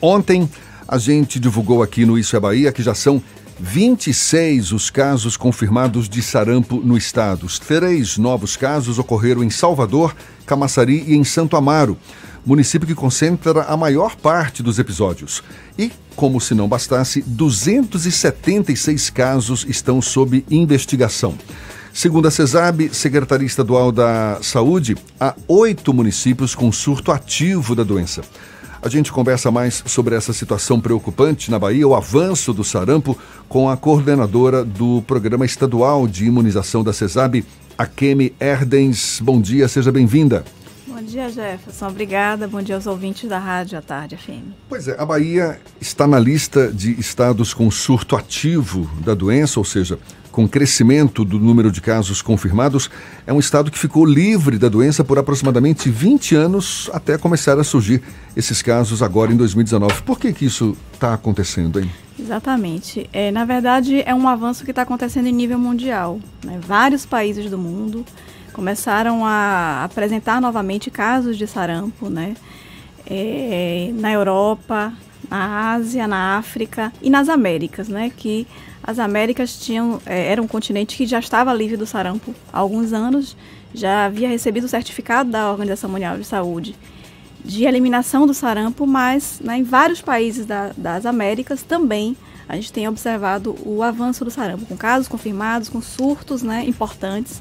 Ontem a gente divulgou aqui no Isso é Bahia que já são 26 os casos confirmados de sarampo no estado. Três novos casos ocorreram em Salvador, Camaçari e em Santo Amaro, município que concentra a maior parte dos episódios. E, como se não bastasse, 276 casos estão sob investigação. Segundo a CESAB, Secretaria Estadual da Saúde, há oito municípios com surto ativo da doença. A gente conversa mais sobre essa situação preocupante na Bahia, o avanço do sarampo, com a coordenadora do Programa Estadual de Imunização da CESAB, Akemi Erdens. Bom dia, seja bem-vinda. Bom dia, Jefferson. Obrigada. Bom dia aos ouvintes da Rádio à Tarde FM. Pois é, a Bahia está na lista de estados com surto ativo da doença, ou seja, com crescimento do número de casos confirmados, é um estado que ficou livre da doença por aproximadamente 20 anos até começar a surgir esses casos agora em 2019. Por que, que isso está acontecendo, hein? Exatamente. É, na verdade, é um avanço que está acontecendo em nível mundial. Né? Vários países do mundo começaram a apresentar novamente casos de sarampo, né? É, na Europa, na Ásia, na África e nas Américas, né? Que as Américas tinham, é, era um continente que já estava livre do sarampo há alguns anos, já havia recebido o certificado da Organização Mundial de Saúde de eliminação do sarampo, mas né, em vários países da, das Américas também a gente tem observado o avanço do sarampo, com casos confirmados, com surtos né, importantes.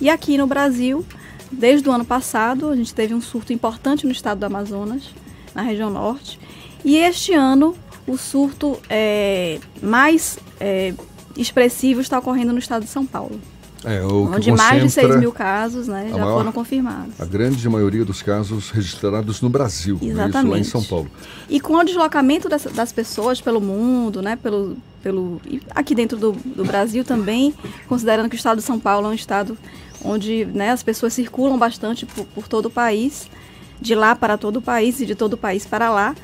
E aqui no Brasil, desde o ano passado, a gente teve um surto importante no estado do Amazonas, na região norte. E este ano, o surto é, mais é, expressivo está ocorrendo no estado de São Paulo. É, onde mais de 6 mil casos né, já maior, foram confirmados. A grande maioria dos casos registrados no Brasil, Exatamente. Né, isso lá em São Paulo. E com o deslocamento das, das pessoas pelo mundo, né, pelo, pelo, aqui dentro do, do Brasil também, considerando que o estado de São Paulo é um estado onde né, as pessoas circulam bastante por, por todo o país, de lá para todo o país e de todo o país para lá,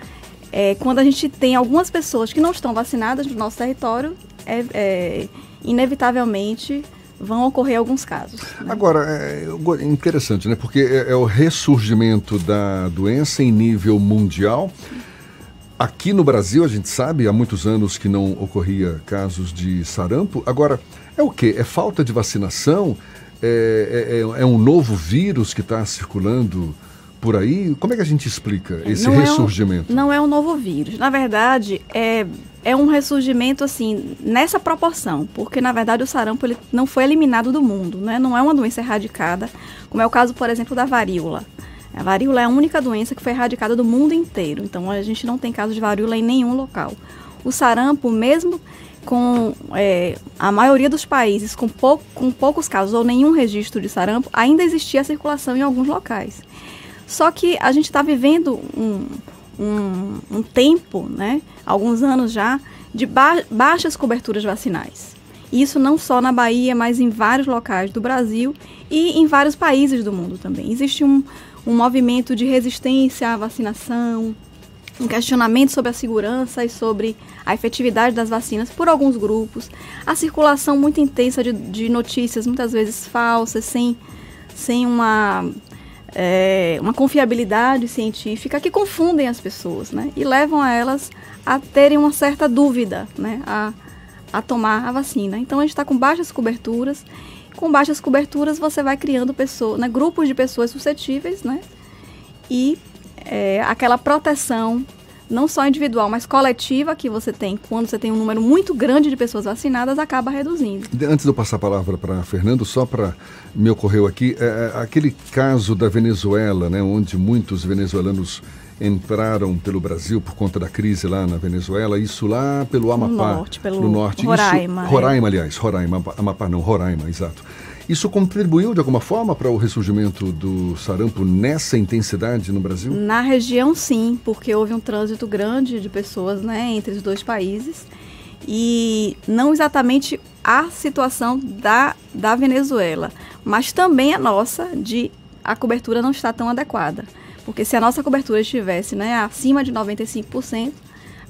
é, quando a gente tem algumas pessoas que não estão vacinadas no nosso território, é, é inevitavelmente vão ocorrer alguns casos. Né? Agora, é interessante, né? Porque é, é, o ressurgimento da doença em nível mundial. Aqui no Brasil, a gente sabe, há muitos anos que não ocorria casos de sarampo. Agora, é o quê? É falta de vacinação? É, é, é um novo vírus que está circulando por aí? Como é que a gente explica esse não ressurgimento? É um, não é um novo vírus. Na verdade, é, é um ressurgimento assim, nessa proporção, porque na verdade o sarampo ele não foi eliminado do mundo, né? não é uma doença erradicada, como é o caso, por exemplo, da varíola. A varíola é a única doença que foi erradicada do mundo inteiro, então a gente não tem caso de varíola em nenhum local. O sarampo, mesmo com é, a maioria dos países com, pou, com poucos casos ou nenhum registro de sarampo, ainda existia circulação em alguns locais. Só que a gente está vivendo um, um, um, tempo, né, alguns anos já, de ba baixas coberturas vacinais. Isso não só na Bahia, mas em vários locais do Brasil e em vários países do mundo também. Existe um, um movimento de resistência à vacinação, um questionamento sobre a segurança e sobre a efetividade das vacinas por alguns grupos, a circulação muito intensa de, de notícias, muitas vezes falsas, sem, sem uma é, uma confiabilidade científica que confundem as pessoas, né? E levam a elas a terem uma certa dúvida, né? A, a tomar a vacina. Então a gente está com baixas coberturas. Com baixas coberturas você vai criando pessoas, né, grupos de pessoas suscetíveis, né? E é, aquela proteção não só individual, mas coletiva que você tem quando você tem um número muito grande de pessoas vacinadas, acaba reduzindo. Antes de eu passar a palavra para Fernando, só para me ocorreu aqui, é, é, aquele caso da Venezuela, né, onde muitos venezuelanos entraram pelo Brasil por conta da crise lá na Venezuela, isso lá pelo Amapá. No norte, pelo no norte. Roraima. Isso, Roraima, aliás, Roraima, Amapá não, Roraima, exato. Isso contribuiu de alguma forma para o ressurgimento do sarampo nessa intensidade no Brasil? Na região, sim, porque houve um trânsito grande de pessoas né, entre os dois países e não exatamente a situação da, da Venezuela, mas também a nossa de a cobertura não está tão adequada. Porque se a nossa cobertura estivesse né, acima de 95%,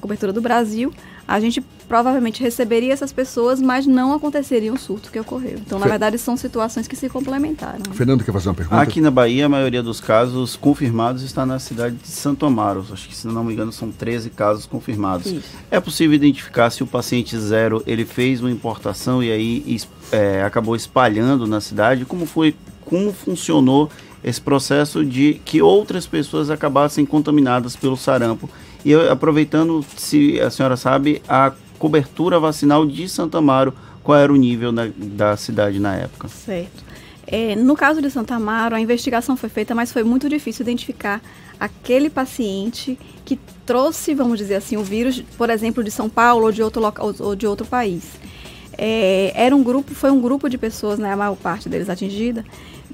cobertura do Brasil, a gente provavelmente receberia essas pessoas, mas não aconteceria um surto que ocorreu. Então, na verdade, são situações que se complementaram. Fernando quer fazer uma pergunta? Aqui na Bahia, a maioria dos casos confirmados está na cidade de Santo Amaro. Acho que, se não me engano, são 13 casos confirmados. Isso. É possível identificar se o paciente zero ele fez uma importação e aí é, acabou espalhando na cidade? Como foi, como funcionou esse processo de que outras pessoas acabassem contaminadas pelo sarampo? E aproveitando, se a senhora sabe, a cobertura vacinal de Santa Amaro, qual era o nível na, da cidade na época? Certo. É, no caso de Santa Amaro, a investigação foi feita, mas foi muito difícil identificar aquele paciente que trouxe, vamos dizer assim, o vírus, por exemplo, de São Paulo ou de outro, local, ou de outro país. É, era um grupo, foi um grupo de pessoas, né, a maior parte deles atingida,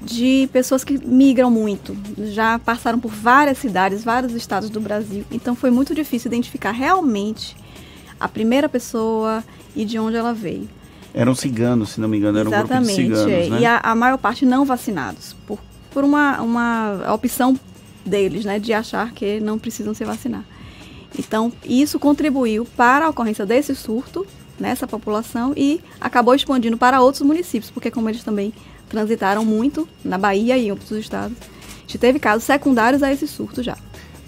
de pessoas que migram muito, já passaram por várias cidades, vários estados do Brasil. Então foi muito difícil identificar realmente a primeira pessoa e de onde ela veio. Eram ciganos, se não me engano, eram um grupo de ciganos, é. né? E a, a, maior parte não vacinados, por, por uma, uma opção deles, né, de achar que não precisam se vacinar. Então, isso contribuiu para a ocorrência desse surto nessa população e acabou expandindo para outros municípios, porque como eles também transitaram muito na Bahia e em outros estados, a gente teve casos secundários a esse surto já.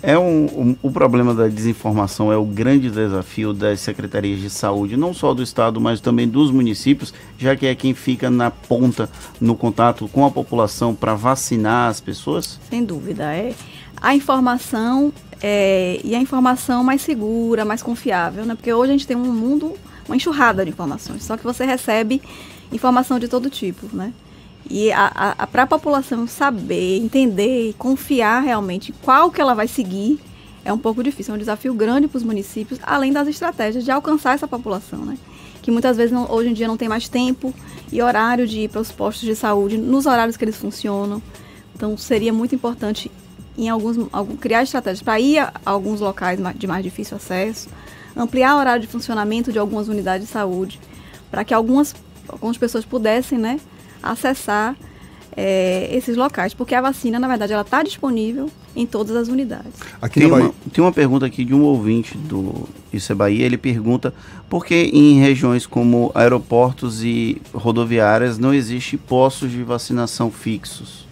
É um, um, o problema da desinformação é o grande desafio das secretarias de saúde, não só do estado, mas também dos municípios, já que é quem fica na ponta no contato com a população para vacinar as pessoas? Sem dúvida, é a informação é, e a informação mais segura, mais confiável, né? Porque hoje a gente tem um mundo, uma enxurrada de informações, só que você recebe informação de todo tipo, né? E para a população saber, entender, confiar realmente qual que ela vai seguir é um pouco difícil, é um desafio grande para os municípios, além das estratégias de alcançar essa população, né? Que muitas vezes não, hoje em dia não tem mais tempo e horário de ir para os postos de saúde nos horários que eles funcionam. Então seria muito importante em alguns, algum, criar estratégias para ir a alguns locais de mais difícil acesso, ampliar o horário de funcionamento de algumas unidades de saúde, para que algumas, algumas pessoas pudessem, né? acessar é, esses locais, porque a vacina, na verdade, ela está disponível em todas as unidades. Aqui tem, uma, tem uma pergunta aqui de um ouvinte do Isso é Bahia, ele pergunta por que em regiões como aeroportos e rodoviárias não existe postos de vacinação fixos?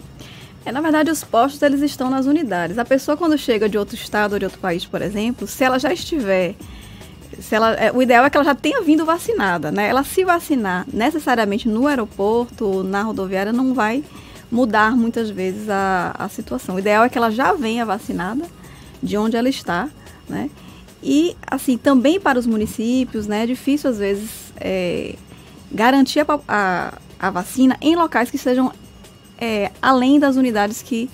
É, na verdade, os postos eles estão nas unidades. A pessoa quando chega de outro estado ou de outro país, por exemplo, se ela já estiver se ela, é, o ideal é que ela já tenha vindo vacinada, né? Ela se vacinar necessariamente no aeroporto, na rodoviária, não vai mudar muitas vezes a, a situação. O ideal é que ela já venha vacinada de onde ela está, né? E, assim, também para os municípios, né? É difícil, às vezes, é, garantir a, a, a, vacina em locais que sejam é, além das unidades que,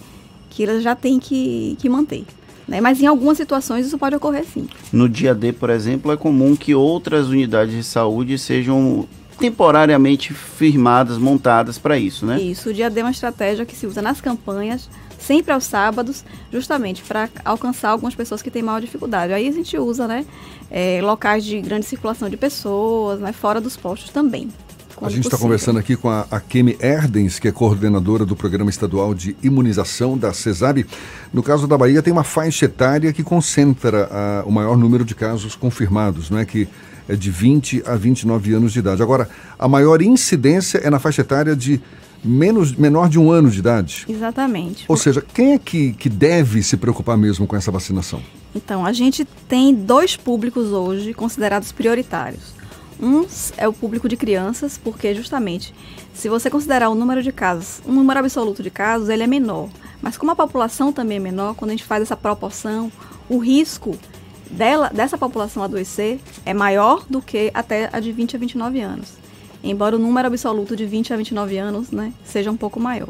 que elas já têm que, que manter. Né? Mas em algumas situações isso pode ocorrer sim. No dia D, por exemplo, é comum que outras unidades de saúde sejam temporariamente firmadas, montadas para isso, né? Isso, o dia D é uma estratégia que se usa nas campanhas, sempre aos sábados, justamente para alcançar algumas pessoas que têm maior dificuldade. Aí a gente usa, né, é, locais de grande circulação de pessoas, né, fora dos postos também. A gente está conversando aqui com a, a Kemi Erdens, que é coordenadora do Programa Estadual de Imunização da CESAB. No caso da Bahia, tem uma faixa etária que concentra a, o maior número de casos confirmados, não é que é de 20 a 29 anos de idade. Agora, a maior incidência é na faixa etária de menos, menor de um ano de idade. Exatamente. Ou seja, quem é que, que deve se preocupar mesmo com essa vacinação? Então, a gente tem dois públicos hoje considerados prioritários. Um é o público de crianças, porque justamente, se você considerar o número de casos, um número absoluto de casos, ele é menor. Mas como a população também é menor, quando a gente faz essa proporção, o risco dela, dessa população adoecer é maior do que até a de 20 a 29 anos. Embora o número absoluto de 20 a 29 anos né, seja um pouco maior.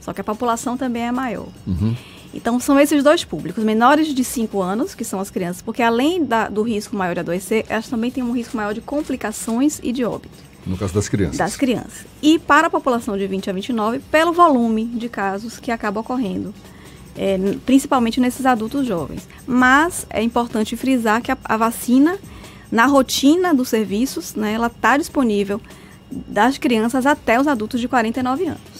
Só que a população também é maior. Uhum. Então, são esses dois públicos, menores de 5 anos, que são as crianças, porque além da, do risco maior de adoecer, elas também têm um risco maior de complicações e de óbito. No caso das crianças. Das crianças. E para a população de 20 a 29, pelo volume de casos que acaba ocorrendo, é, principalmente nesses adultos jovens. Mas é importante frisar que a, a vacina, na rotina dos serviços, né, ela está disponível das crianças até os adultos de 49 anos.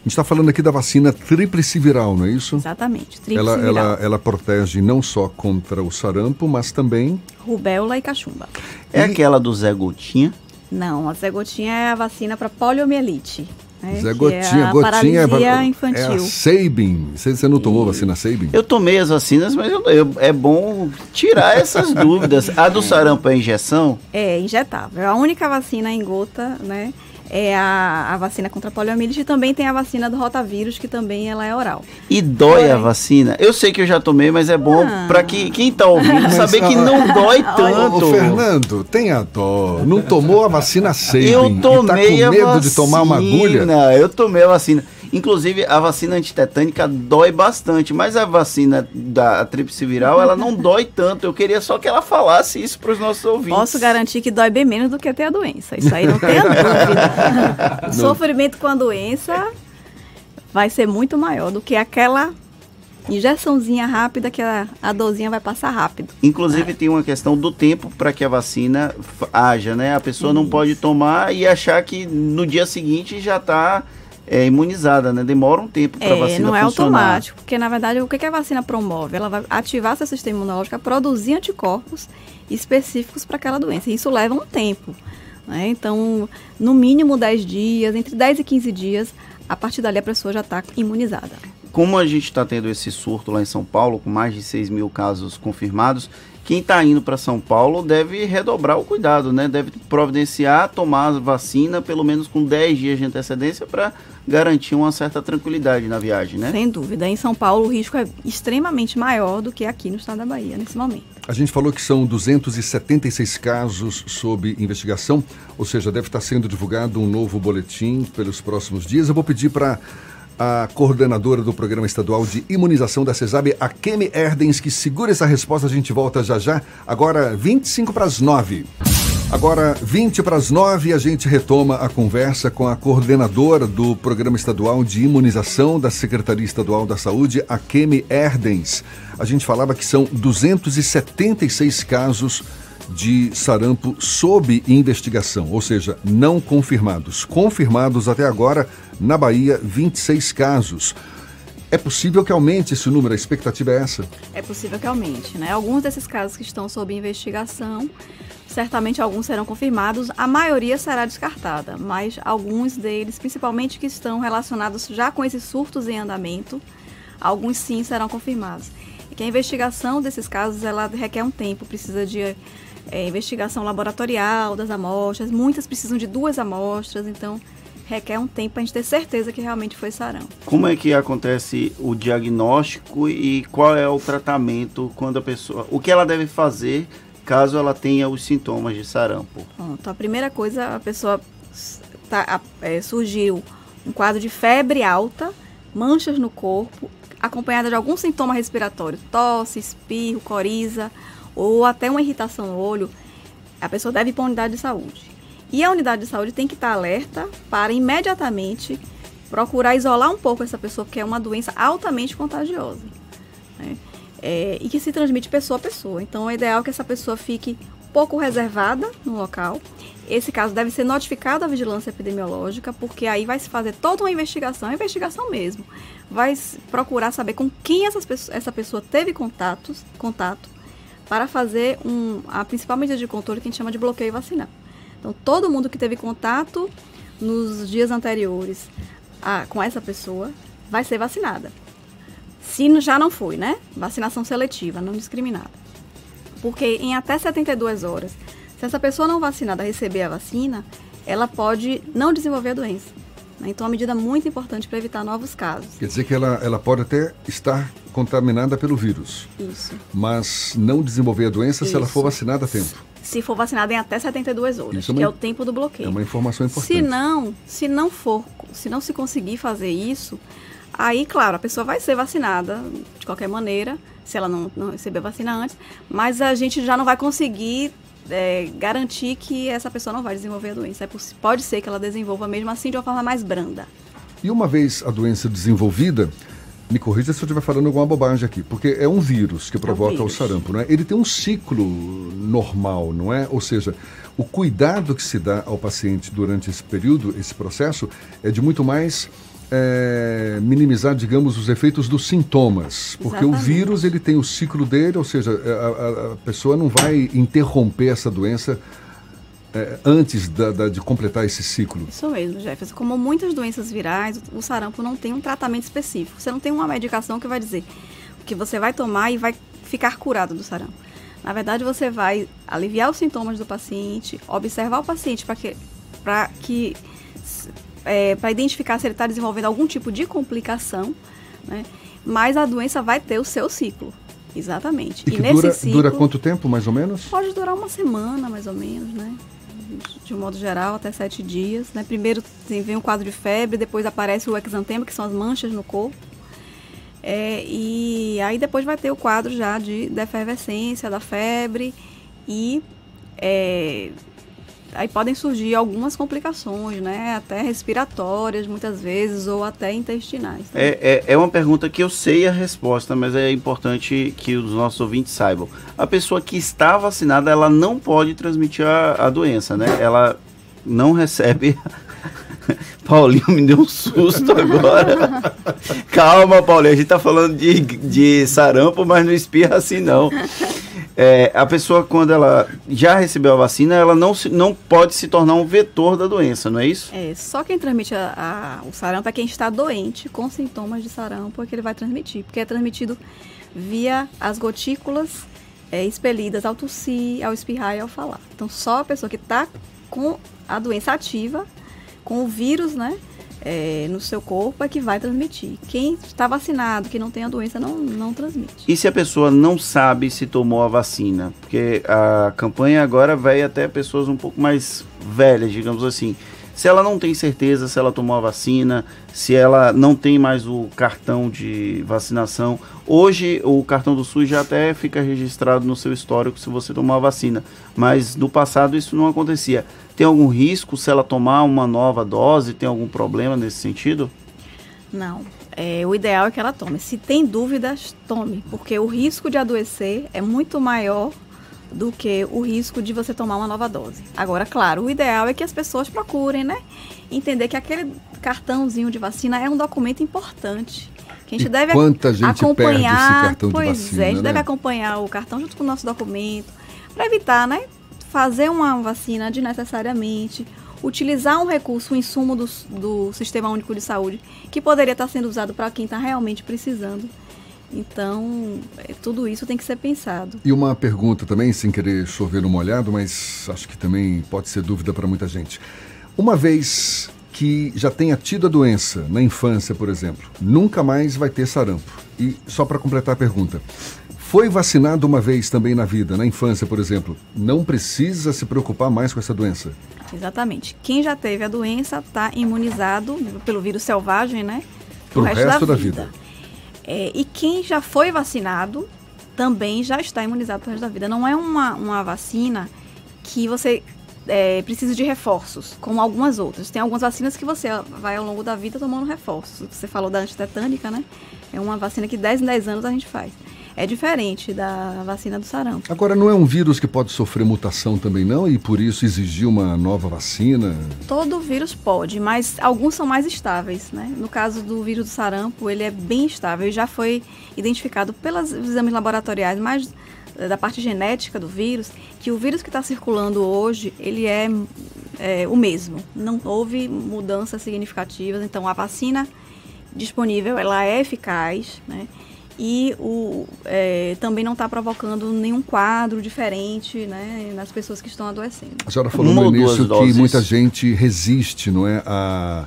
A gente está falando aqui da vacina tríplice viral, não é isso? Exatamente, tríplice ela, viral. Ela, ela protege não só contra o sarampo, mas também... Rubéola e cachumba. É e... aquela do Zé Gotinha? Não, a Zé Gotinha é a vacina para poliomielite. Né, Zé Gotinha, é Gotinha é, infantil. é a Sabin. Você, você não tomou e... vacina Sabin? Eu tomei as vacinas, mas eu, eu, é bom tirar essas dúvidas. A do sarampo é injeção? É, injetável. É a única vacina em gota, né? É a, a vacina contra a poliomielite e também tem a vacina do rotavírus, que também ela é oral. E dói é. a vacina? Eu sei que eu já tomei, mas é bom ah. para que, quem está ouvindo mas, saber que não dói tanto. Ô, Fernando, tenha dó. Não tomou a vacina Sabin Eu tomei e tá com medo vacina. de tomar uma agulha? Eu tomei a vacina. Inclusive, a vacina antitetânica dói bastante, mas a vacina da tríplice viral, ela não dói tanto. Eu queria só que ela falasse isso para os nossos ouvintes. Posso garantir que dói bem menos do que ter a doença. Isso aí não tem a dúvida. o sofrimento com a doença vai ser muito maior do que aquela injeçãozinha rápida que a, a dorzinha vai passar rápido. Inclusive é. tem uma questão do tempo para que a vacina haja, né? A pessoa Isso. não pode tomar e achar que no dia seguinte já está é, imunizada, né? Demora um tempo para a é, vacina não é funcionar. automático, porque na verdade o que a vacina promove? Ela vai ativar seu sistema imunológico produzir anticorpos específicos para aquela doença. E isso leva um tempo. Né? Então, no mínimo 10 dias, entre 10 e 15 dias, a partir dali a pessoa já está imunizada. Como a gente está tendo esse surto lá em São Paulo, com mais de 6 mil casos confirmados, quem está indo para São Paulo deve redobrar o cuidado, né? Deve providenciar, tomar a vacina pelo menos com 10 dias de antecedência para garantir uma certa tranquilidade na viagem, né? Sem dúvida. Em São Paulo o risco é extremamente maior do que aqui no estado da Bahia nesse momento. A gente falou que são 276 casos sob investigação, ou seja, deve estar sendo divulgado um novo boletim pelos próximos dias. Eu vou pedir para a coordenadora do Programa Estadual de Imunização da CESAB, a Kemi Erdens, que segura essa resposta. A gente volta já já. Agora, 25 para as 9. Agora, 20 para as 9, a gente retoma a conversa com a coordenadora do Programa Estadual de Imunização da Secretaria Estadual da Saúde, a Kemi Erdens. A gente falava que são 276 casos de sarampo sob investigação, ou seja, não confirmados. Confirmados até agora, na Bahia, 26 casos. É possível que aumente esse número? A expectativa é essa? É possível que aumente, né? Alguns desses casos que estão sob investigação, certamente alguns serão confirmados, a maioria será descartada, mas alguns deles, principalmente que estão relacionados já com esses surtos em andamento, alguns sim serão confirmados. E que a investigação desses casos ela requer um tempo, precisa de é, investigação laboratorial das amostras, muitas precisam de duas amostras, então requer um tempo para a gente ter certeza que realmente foi sarampo. Como é que acontece o diagnóstico e qual é o tratamento quando a pessoa. O que ela deve fazer caso ela tenha os sintomas de sarampo? Pronto, a primeira coisa, a pessoa tá, é, surgiu um quadro de febre alta, manchas no corpo, acompanhada de algum sintoma respiratório, tosse, espirro, coriza ou até uma irritação no olho, a pessoa deve ir para a unidade de saúde. E a unidade de saúde tem que estar alerta para imediatamente procurar isolar um pouco essa pessoa, porque é uma doença altamente contagiosa. Né? É, e que se transmite pessoa a pessoa. Então, é ideal que essa pessoa fique pouco reservada no local. Esse caso deve ser notificado à vigilância epidemiológica, porque aí vai se fazer toda uma investigação, investigação mesmo. Vai procurar saber com quem essas, essa pessoa teve contatos, contato, para fazer um, a principal medida de controle que a gente chama de bloqueio vacinal. Então, todo mundo que teve contato nos dias anteriores a, com essa pessoa vai ser vacinada. Se já não foi, né? Vacinação seletiva, não discriminada. Porque em até 72 horas, se essa pessoa não vacinada receber a vacina, ela pode não desenvolver a doença. Né? Então, é uma medida muito importante para evitar novos casos. Quer dizer que ela, ela pode até estar contaminada pelo vírus. Isso. Mas não desenvolver a doença Isso. se ela for vacinada a tempo. Se for vacinada em até 72 horas, Isso é uma, que é o tempo do bloqueio. É uma informação importante. Se não, se não for, se não se conseguir fazer isso, aí, claro, a pessoa vai ser vacinada de qualquer maneira, se ela não, não receber a vacina antes, mas a gente já não vai conseguir é, garantir que essa pessoa não vai desenvolver a doença. É, pode ser que ela desenvolva mesmo assim de uma forma mais branda. E uma vez a doença desenvolvida, me corrija se eu estiver falando alguma bobagem aqui, porque é um vírus que provoca é vírus. o sarampo, não é? Ele tem um ciclo normal, não é? Ou seja, o cuidado que se dá ao paciente durante esse período, esse processo, é de muito mais é, minimizar, digamos, os efeitos dos sintomas. Porque Exatamente. o vírus ele tem o ciclo dele, ou seja, a, a, a pessoa não vai interromper essa doença é, antes da, da, de completar esse ciclo. Isso mesmo, Jefferson. Como muitas doenças virais, o sarampo não tem um tratamento específico. Você não tem uma medicação que vai dizer que você vai tomar e vai ficar curado do sarampo. Na verdade, você vai aliviar os sintomas do paciente, observar o paciente para que, pra que é, para identificar se ele está desenvolvendo algum tipo de complicação, né? mas a doença vai ter o seu ciclo. Exatamente. E, e nesse dura, ciclo, dura quanto tempo, mais ou menos? Pode durar uma semana, mais ou menos, né? De um modo geral, até sete dias. Né? Primeiro vem um quadro de febre, depois aparece o exantema, que são as manchas no corpo. É, e aí depois vai ter o quadro já de, da efervescência, da febre e é, aí podem surgir algumas complicações, né? Até respiratórias, muitas vezes, ou até intestinais. Né? É, é, é, uma pergunta que eu sei a resposta, mas é importante que os nossos ouvintes saibam. A pessoa que está vacinada, ela não pode transmitir a, a doença, né? Ela não recebe. Paulinho me deu um susto agora. Calma, Paulinho, a gente tá falando de, de sarampo, mas não espirra assim não é, a pessoa, quando ela já recebeu a vacina, ela não, se, não pode se tornar um vetor da doença, não é isso? É, só quem transmite a, a, o sarampo é quem está doente com sintomas de sarampo é que ele vai transmitir, porque é transmitido via as gotículas é, expelidas ao tossir, ao espirrar e ao falar. Então, só a pessoa que está com a doença ativa, com o vírus, né? É, no seu corpo é que vai transmitir. Quem está vacinado, que não tem a doença, não, não transmite. E se a pessoa não sabe se tomou a vacina? Porque a campanha agora vai até pessoas um pouco mais velhas, digamos assim. Se ela não tem certeza se ela tomou a vacina, se ela não tem mais o cartão de vacinação. Hoje o cartão do SUS já até fica registrado no seu histórico se você tomou a vacina, mas no passado isso não acontecia. Tem algum risco se ela tomar uma nova dose? Tem algum problema nesse sentido? Não. É, o ideal é que ela tome. Se tem dúvidas, tome, porque o risco de adoecer é muito maior do que o risco de você tomar uma nova dose. Agora, claro, o ideal é que as pessoas procurem, né? Entender que aquele cartãozinho de vacina é um documento importante. Que a gente e deve quanta gente acompanhar. Pois vacina, é, a gente né? deve acompanhar o cartão junto com o nosso documento, para evitar, né? fazer uma vacina desnecessariamente, utilizar um recurso, um insumo do, do Sistema Único de Saúde, que poderia estar sendo usado para quem está realmente precisando. Então, é, tudo isso tem que ser pensado. E uma pergunta também, sem querer chover no molhado, mas acho que também pode ser dúvida para muita gente. Uma vez que já tenha tido a doença na infância, por exemplo, nunca mais vai ter sarampo. E só para completar a pergunta, foi vacinado uma vez também na vida, na infância, por exemplo, não precisa se preocupar mais com essa doença. Exatamente. Quem já teve a doença está imunizado pelo vírus selvagem, né? Pro resto, resto da, da vida. vida. É, e quem já foi vacinado também já está imunizado pro resto da vida. Não é uma, uma vacina que você é, precisa de reforços, como algumas outras. Tem algumas vacinas que você vai ao longo da vida tomando reforços. Você falou da antitetânica, né? É uma vacina que 10 em 10 anos a gente faz é diferente da vacina do sarampo. Agora, não é um vírus que pode sofrer mutação também não e por isso exigir uma nova vacina? Todo vírus pode, mas alguns são mais estáveis, né? No caso do vírus do sarampo, ele é bem estável e já foi identificado pelos exames laboratoriais mais eh, da parte genética do vírus, que o vírus que está circulando hoje, ele é, é o mesmo. Não houve mudanças significativas, então a vacina disponível, ela é eficaz, né? E o, é, também não está provocando nenhum quadro diferente né, nas pessoas que estão adoecendo. A senhora falou Uma no início que muita gente resiste não é, à,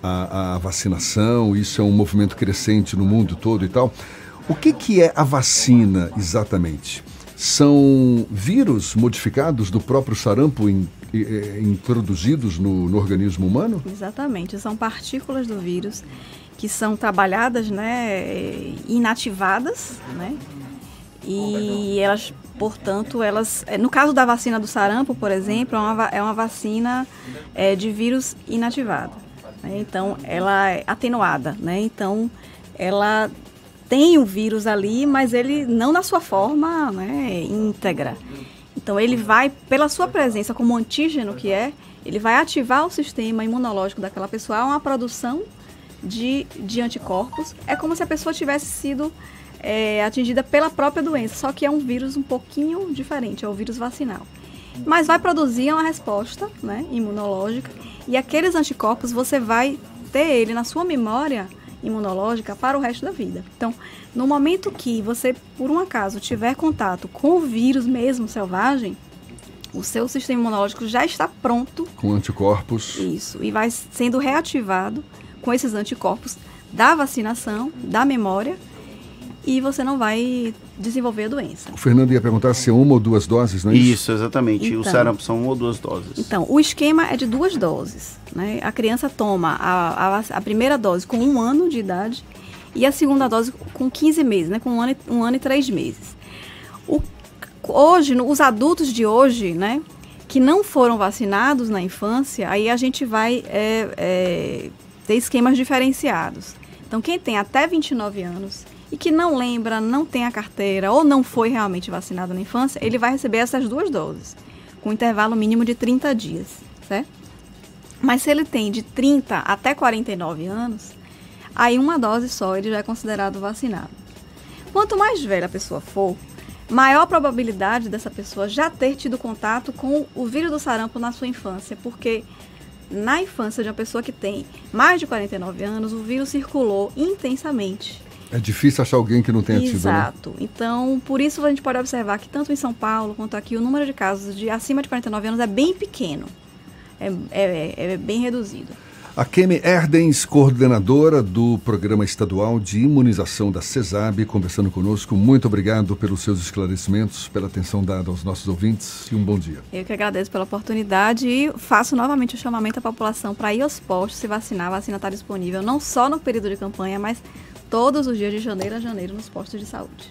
à, à, vacinação, isso é um movimento crescente no mundo todo e tal. O que, que é a vacina exatamente? São vírus modificados do próprio sarampo in, introduzidos no, no organismo humano? Exatamente, são partículas do vírus que são trabalhadas, né, inativadas, né, e elas, portanto, elas, é, no caso da vacina do sarampo, por exemplo, é uma, é uma vacina é, de vírus inativado, né, então ela é atenuada, né, então ela tem o vírus ali, mas ele não na sua forma né, íntegra. Então ele vai, pela sua presença como antígeno que é, ele vai ativar o sistema imunológico daquela pessoa, uma produção de, de anticorpos. É como se a pessoa tivesse sido é, atingida pela própria doença, só que é um vírus um pouquinho diferente, é o vírus vacinal. Mas vai produzir uma resposta né, imunológica e aqueles anticorpos você vai ter ele na sua memória imunológica para o resto da vida. Então, no momento que você, por um acaso, tiver contato com o vírus mesmo selvagem, o seu sistema imunológico já está pronto. Com anticorpos. Isso. E vai sendo reativado com esses anticorpos da vacinação, da memória, e você não vai desenvolver a doença. O Fernando ia perguntar se é uma ou duas doses, não é isso? Isso, exatamente. Então, o sarampo são uma ou duas doses. Então, o esquema é de duas doses. Né? A criança toma a, a, a primeira dose com um ano de idade e a segunda dose com 15 meses, né? com um ano, um ano e três meses. O, hoje, os adultos de hoje, né, que não foram vacinados na infância, aí a gente vai é, é, ter esquemas diferenciados. Então, quem tem até 29 anos e que não lembra, não tem a carteira ou não foi realmente vacinado na infância, ele vai receber essas duas doses, com intervalo mínimo de 30 dias, certo? Mas se ele tem de 30 até 49 anos, aí uma dose só ele já é considerado vacinado. Quanto mais velha a pessoa for, maior a probabilidade dessa pessoa já ter tido contato com o vírus do sarampo na sua infância, porque na infância de uma pessoa que tem mais de 49 anos, o vírus circulou intensamente. É difícil achar alguém que não tenha Exato. tido, né? Exato. Então, por isso a gente pode observar que tanto em São Paulo quanto aqui, o número de casos de acima de 49 anos é bem pequeno. É, é, é bem reduzido. A Kemi Erdens, coordenadora do Programa Estadual de Imunização da CESAB, conversando conosco. Muito obrigado pelos seus esclarecimentos, pela atenção dada aos nossos ouvintes e um bom dia. Eu que agradeço pela oportunidade e faço novamente o chamamento à população para ir aos postos se vacinar. A vacina está disponível não só no período de campanha, mas todos os dias de janeiro a janeiro nos postos de saúde.